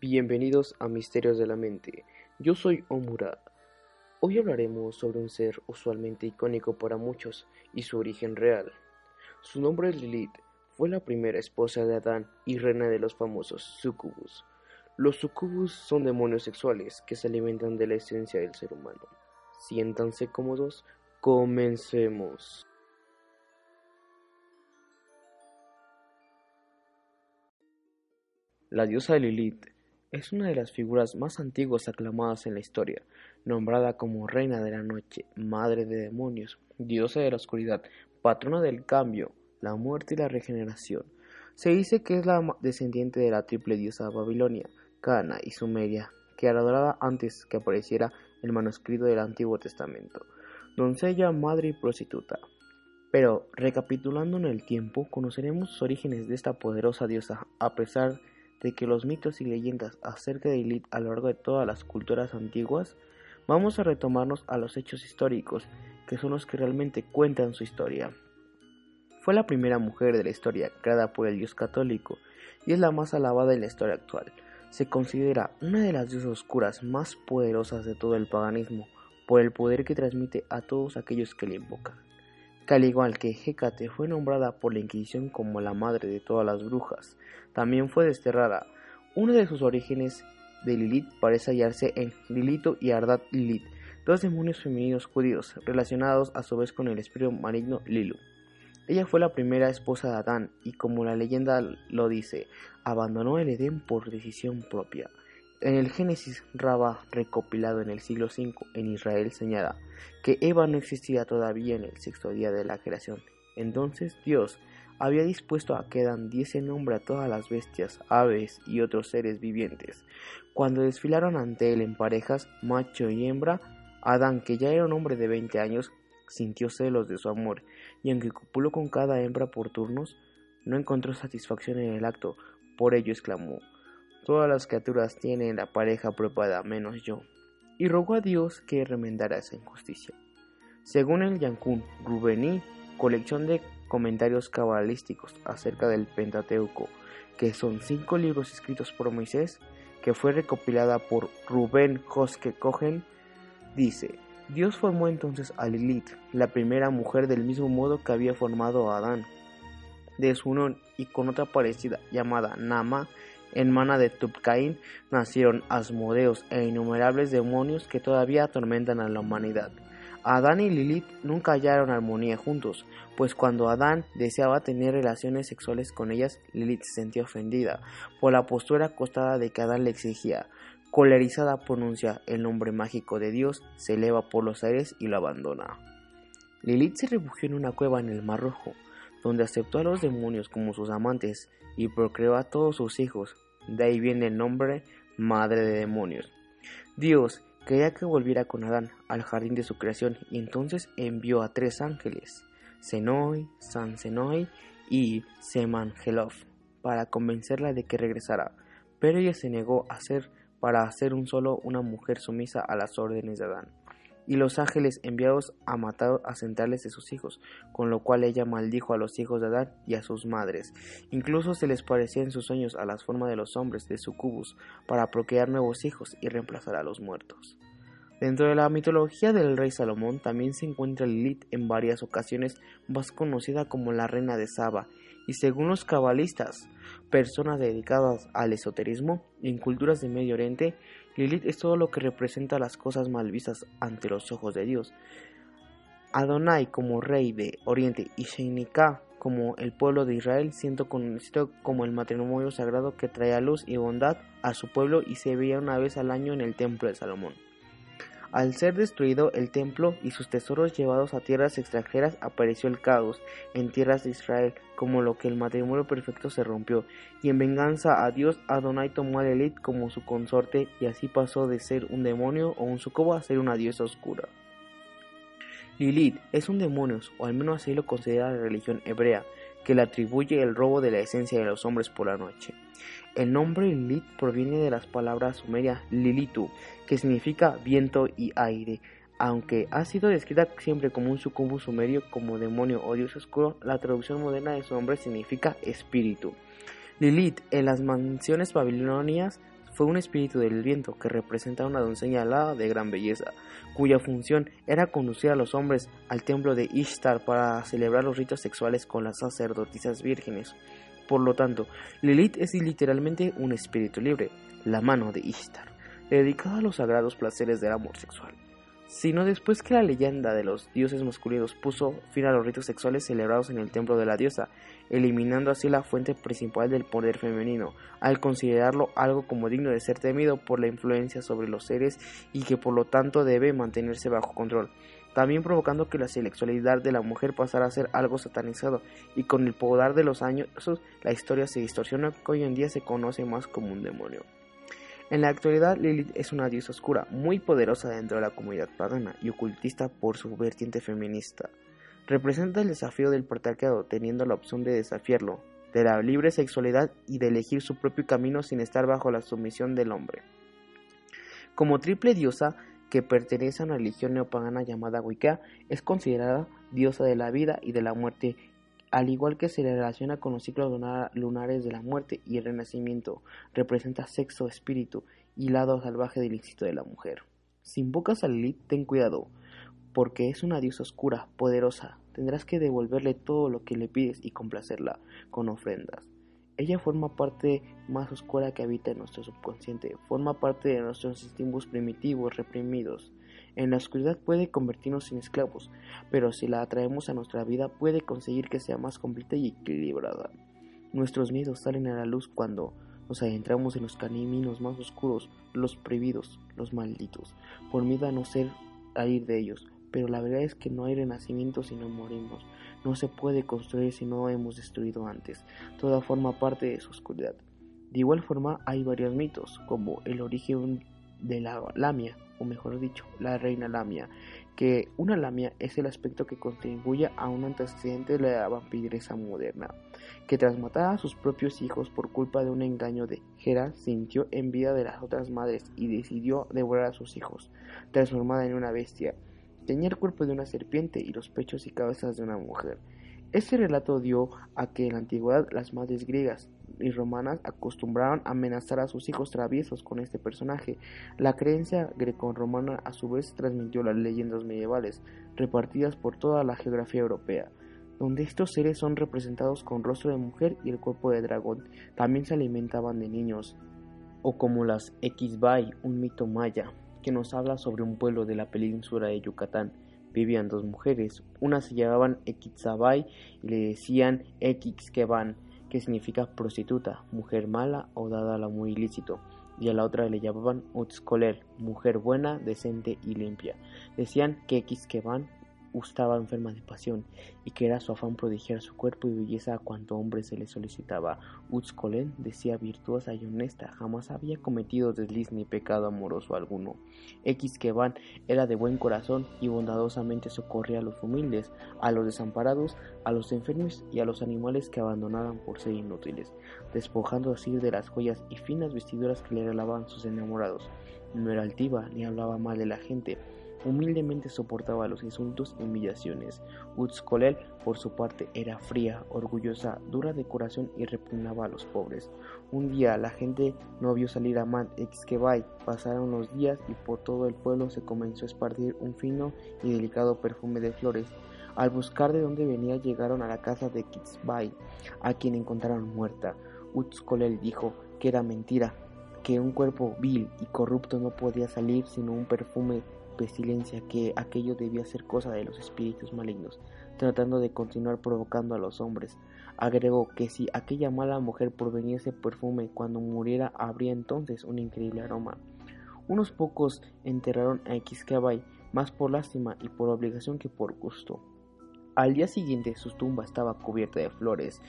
Bienvenidos a Misterios de la Mente. Yo soy Omura. Hoy hablaremos sobre un ser usualmente icónico para muchos y su origen real. Su nombre es Lilith. Fue la primera esposa de Adán y reina de los famosos sucubus. Los sucubus son demonios sexuales que se alimentan de la esencia del ser humano. Siéntanse cómodos, comencemos. La diosa Lilith es una de las figuras más antiguas aclamadas en la historia, nombrada como reina de la noche, madre de demonios, diosa de la oscuridad, patrona del cambio, la muerte y la regeneración. Se dice que es la descendiente de la triple diosa Babilonia, Cana y Sumeria, que era adorada antes que apareciera el manuscrito del Antiguo Testamento, doncella, madre y prostituta. Pero, recapitulando en el tiempo, conoceremos los orígenes de esta poderosa diosa, a pesar de de que los mitos y leyendas acerca de Lilith a lo largo de todas las culturas antiguas, vamos a retomarnos a los hechos históricos, que son los que realmente cuentan su historia. Fue la primera mujer de la historia creada por el dios católico y es la más alabada en la historia actual. Se considera una de las diosas oscuras más poderosas de todo el paganismo por el poder que transmite a todos aquellos que le invocan que al igual que Hécate fue nombrada por la Inquisición como la madre de todas las brujas, también fue desterrada. Uno de sus orígenes de Lilith parece hallarse en Lilito y Ardat Lilith, dos demonios femeninos judíos relacionados a su vez con el espíritu maligno Lilu. Ella fue la primera esposa de Adán y como la leyenda lo dice, abandonó el Edén por decisión propia. En el Génesis Rabba recopilado en el siglo V en Israel señala que Eva no existía todavía en el sexto día de la creación. Entonces Dios había dispuesto a que Adán diese nombre a todas las bestias, aves y otros seres vivientes. Cuando desfilaron ante él en parejas, macho y hembra, Adán, que ya era un hombre de veinte años, sintió celos de su amor, y aunque copuló con cada hembra por turnos, no encontró satisfacción en el acto, por ello exclamó Todas las criaturas tienen la pareja preparada menos yo, y rogó a Dios que remendara esa injusticia. Según el Yankun Rubení, colección de comentarios cabalísticos acerca del Pentateuco, que son cinco libros escritos por Moisés, que fue recopilada por Rubén Joske Cohen, dice, Dios formó entonces a Lilith, la primera mujer del mismo modo que había formado a Adán, de su unión y con otra parecida llamada Nama, en de Tupcain nacieron Asmodeos e innumerables demonios que todavía atormentan a la humanidad. Adán y Lilith nunca hallaron armonía juntos, pues cuando Adán deseaba tener relaciones sexuales con ellas, Lilith se sentía ofendida por la postura acostada de que Adán le exigía. Colerizada pronuncia el nombre mágico de Dios, se eleva por los aires y lo abandona. Lilith se refugió en una cueva en el Mar Rojo, donde aceptó a los demonios como sus amantes y procreó a todos sus hijos. De ahí viene el nombre Madre de Demonios. Dios quería que volviera con Adán al jardín de su creación y entonces envió a tres ángeles, Senoi, San Senoi y Semangelov, para convencerla de que regresara, pero ella se negó a ser para hacer un solo una mujer sumisa a las órdenes de Adán y los ángeles enviados a matar a centrales de sus hijos, con lo cual ella maldijo a los hijos de Adán y a sus madres. Incluso se les parecía en sus sueños a las formas de los hombres de sucubus para procrear nuevos hijos y reemplazar a los muertos. Dentro de la mitología del rey Salomón también se encuentra Lilith en varias ocasiones más conocida como la reina de Saba y según los cabalistas, personas dedicadas al esoterismo en culturas de Medio Oriente, Lilith es todo lo que representa las cosas mal vistas ante los ojos de Dios. Adonai como rey de Oriente y Sheinika como el pueblo de Israel, siendo conocido como el matrimonio sagrado que traía luz y bondad a su pueblo y se veía una vez al año en el templo de Salomón. Al ser destruido el templo y sus tesoros llevados a tierras extranjeras, apareció el caos en tierras de Israel, como lo que el matrimonio perfecto se rompió, y en venganza a Dios Adonai tomó a Lilith como su consorte, y así pasó de ser un demonio o un sucubo a ser una diosa oscura. Lilith es un demonio, o al menos así lo considera la religión hebrea, que le atribuye el robo de la esencia de los hombres por la noche. El nombre Lilith proviene de las palabras sumerias Lilitu, que significa viento y aire. Aunque ha sido descrita siempre como un sucumbo sumerio, como demonio o dios oscuro, la traducción moderna de su nombre significa espíritu. Lilith en las mansiones babilonias fue un espíritu del viento que representa una doncella alada de gran belleza, cuya función era conducir a los hombres al templo de Ishtar para celebrar los ritos sexuales con las sacerdotisas vírgenes. Por lo tanto, Lilith es literalmente un espíritu libre, la mano de Ishtar, dedicado a los sagrados placeres del amor sexual sino después que la leyenda de los dioses masculinos puso fin a los ritos sexuales celebrados en el templo de la diosa, eliminando así la fuente principal del poder femenino, al considerarlo algo como digno de ser temido por la influencia sobre los seres y que por lo tanto debe mantenerse bajo control, también provocando que la sexualidad de la mujer pasara a ser algo satanizado y con el poder de los años la historia se distorsiona que hoy en día se conoce más como un demonio. En la actualidad, Lilith es una diosa oscura, muy poderosa dentro de la comunidad pagana y ocultista por su vertiente feminista. Representa el desafío del patriarcado, teniendo la opción de desafiarlo, de la libre sexualidad y de elegir su propio camino sin estar bajo la sumisión del hombre. Como triple diosa que pertenece a una religión neopagana llamada Wicca, es considerada diosa de la vida y de la muerte al igual que se le relaciona con los ciclos lunares de la muerte y el renacimiento, representa sexo, espíritu y lado salvaje del instinto de la mujer. Si invocas a Lilith, ten cuidado, porque es una diosa oscura, poderosa. Tendrás que devolverle todo lo que le pides y complacerla con ofrendas. Ella forma parte más oscura que habita en nuestro subconsciente, forma parte de nuestros instintos primitivos reprimidos. En la oscuridad puede convertirnos en esclavos, pero si la atraemos a nuestra vida puede conseguir que sea más completa y equilibrada. Nuestros miedos salen a la luz cuando nos adentramos en los caminos más oscuros, los prohibidos, los malditos, por miedo a no ser a ir de ellos. Pero la verdad es que no hay renacimiento si no morimos. No se puede construir si no hemos destruido antes. Toda forma parte de su oscuridad. De igual forma hay varios mitos, como el origen de la lamia, o mejor dicho, la reina lamia, que una lamia es el aspecto que contribuye a un antecedente de la vampiresa moderna, que tras matar a sus propios hijos por culpa de un engaño de Hera, sintió envidia de las otras madres y decidió devorar a sus hijos, transformada en una bestia. Tenía el cuerpo de una serpiente y los pechos y cabezas de una mujer. Este relato dio a que en la antigüedad las madres griegas y romanas acostumbraban a amenazar a sus hijos traviesos con este personaje. La creencia greco-romana a su vez transmitió las leyendas medievales, repartidas por toda la geografía europea, donde estos seres son representados con rostro de mujer y el cuerpo de dragón. También se alimentaban de niños, o como las Xbay, un mito maya, que nos habla sobre un pueblo de la península de Yucatán vivían dos mujeres. Una se llamaban Equitzabay y le decían Equixqueban, que significa prostituta, mujer mala o dada al amor ilícito. Y a la otra le llamaban Utzkoler, mujer buena, decente y limpia. Decían que Equixqueban estaba enferma de pasión y que era su afán prodigiar su cuerpo y belleza a cuanto hombre se le solicitaba. Utzkolen decía virtuosa y honesta, jamás había cometido desliz ni pecado amoroso alguno. X era de buen corazón y bondadosamente socorría a los humildes, a los desamparados, a los enfermos y a los animales que abandonaban por ser inútiles, despojando así de las joyas y finas vestiduras que le regalaban sus enamorados. No era altiva ni hablaba mal de la gente, Humildemente soportaba los insultos y humillaciones. Utzkolel, por su parte, era fría, orgullosa, dura de corazón y repugnaba a los pobres. Un día la gente no vio salir a Man Exkebay. Pasaron los días y por todo el pueblo se comenzó a esparcir un fino y delicado perfume de flores. Al buscar de dónde venía llegaron a la casa de Kitsbay, a quien encontraron muerta. Utzkolel dijo que era mentira, que un cuerpo vil y corrupto no podía salir sino un perfume pestilencia que aquello debía ser cosa de los espíritus malignos, tratando de continuar provocando a los hombres. Agregó que si aquella mala mujer proveniese perfume cuando muriera habría entonces un increíble aroma. Unos pocos enterraron a Xkabay más por lástima y por obligación que por gusto. Al día siguiente su tumba estaba cubierta de flores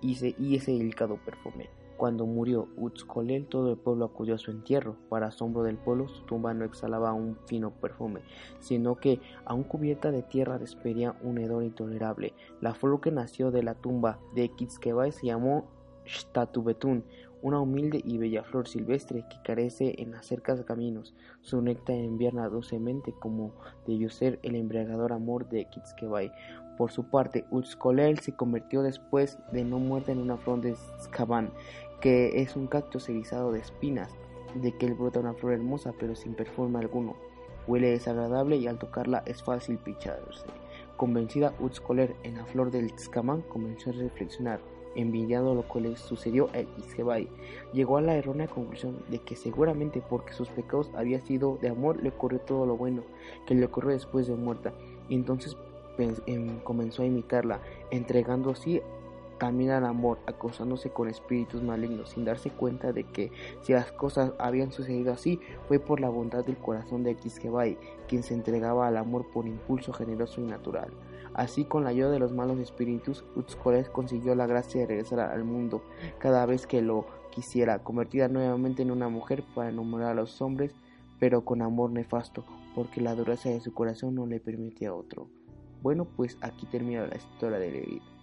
y, ese delicado perfume. Cuando murió Utzkolel, todo el pueblo acudió a su entierro. Para asombro del pueblo, su tumba no exhalaba un fino perfume, sino que, aún cubierta de tierra, despedía un hedor intolerable. La flor que nació de la tumba de Kitzkebay se llamó Shtatubetun, una humilde y bella flor silvestre que carece en las cercas caminos. Su néctar invierna dulcemente como debió ser el embriagador amor de Kitzkebay. Por su parte, Utzkolel se convirtió después de no muerta en una flor de Skaban, que es un cactus erizado de espinas, de que él brota una flor hermosa pero sin perfume alguno. Huele desagradable y al tocarla es fácil picharse. Convencida, Utzkoller en la flor del Tzkamán comenzó a reflexionar envidiando lo que le sucedió a Iskebai, llegó a la errónea conclusión de que seguramente porque sus pecados habían sido de amor le ocurrió todo lo bueno que le ocurrió después de muerta, y entonces em, comenzó a imitarla, entregando así también al amor, acosándose con espíritus malignos, sin darse cuenta de que si las cosas habían sucedido así, fue por la bondad del corazón de Quisquebai, quien se entregaba al amor por impulso generoso y natural. Así, con la ayuda de los malos espíritus, Utzkoles consiguió la gracia de regresar al mundo cada vez que lo quisiera, convertida nuevamente en una mujer para enamorar a los hombres, pero con amor nefasto, porque la dureza de su corazón no le permitía otro. Bueno, pues aquí termina la historia de Levi.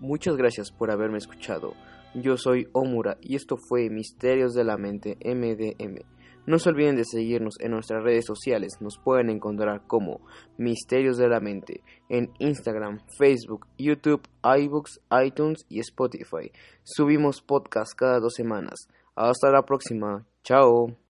Muchas gracias por haberme escuchado. Yo soy Omura y esto fue Misterios de la Mente MDM. No se olviden de seguirnos en nuestras redes sociales. Nos pueden encontrar como Misterios de la Mente en Instagram, Facebook, YouTube, iBooks, iTunes y Spotify. Subimos podcast cada dos semanas. Hasta la próxima. Chao.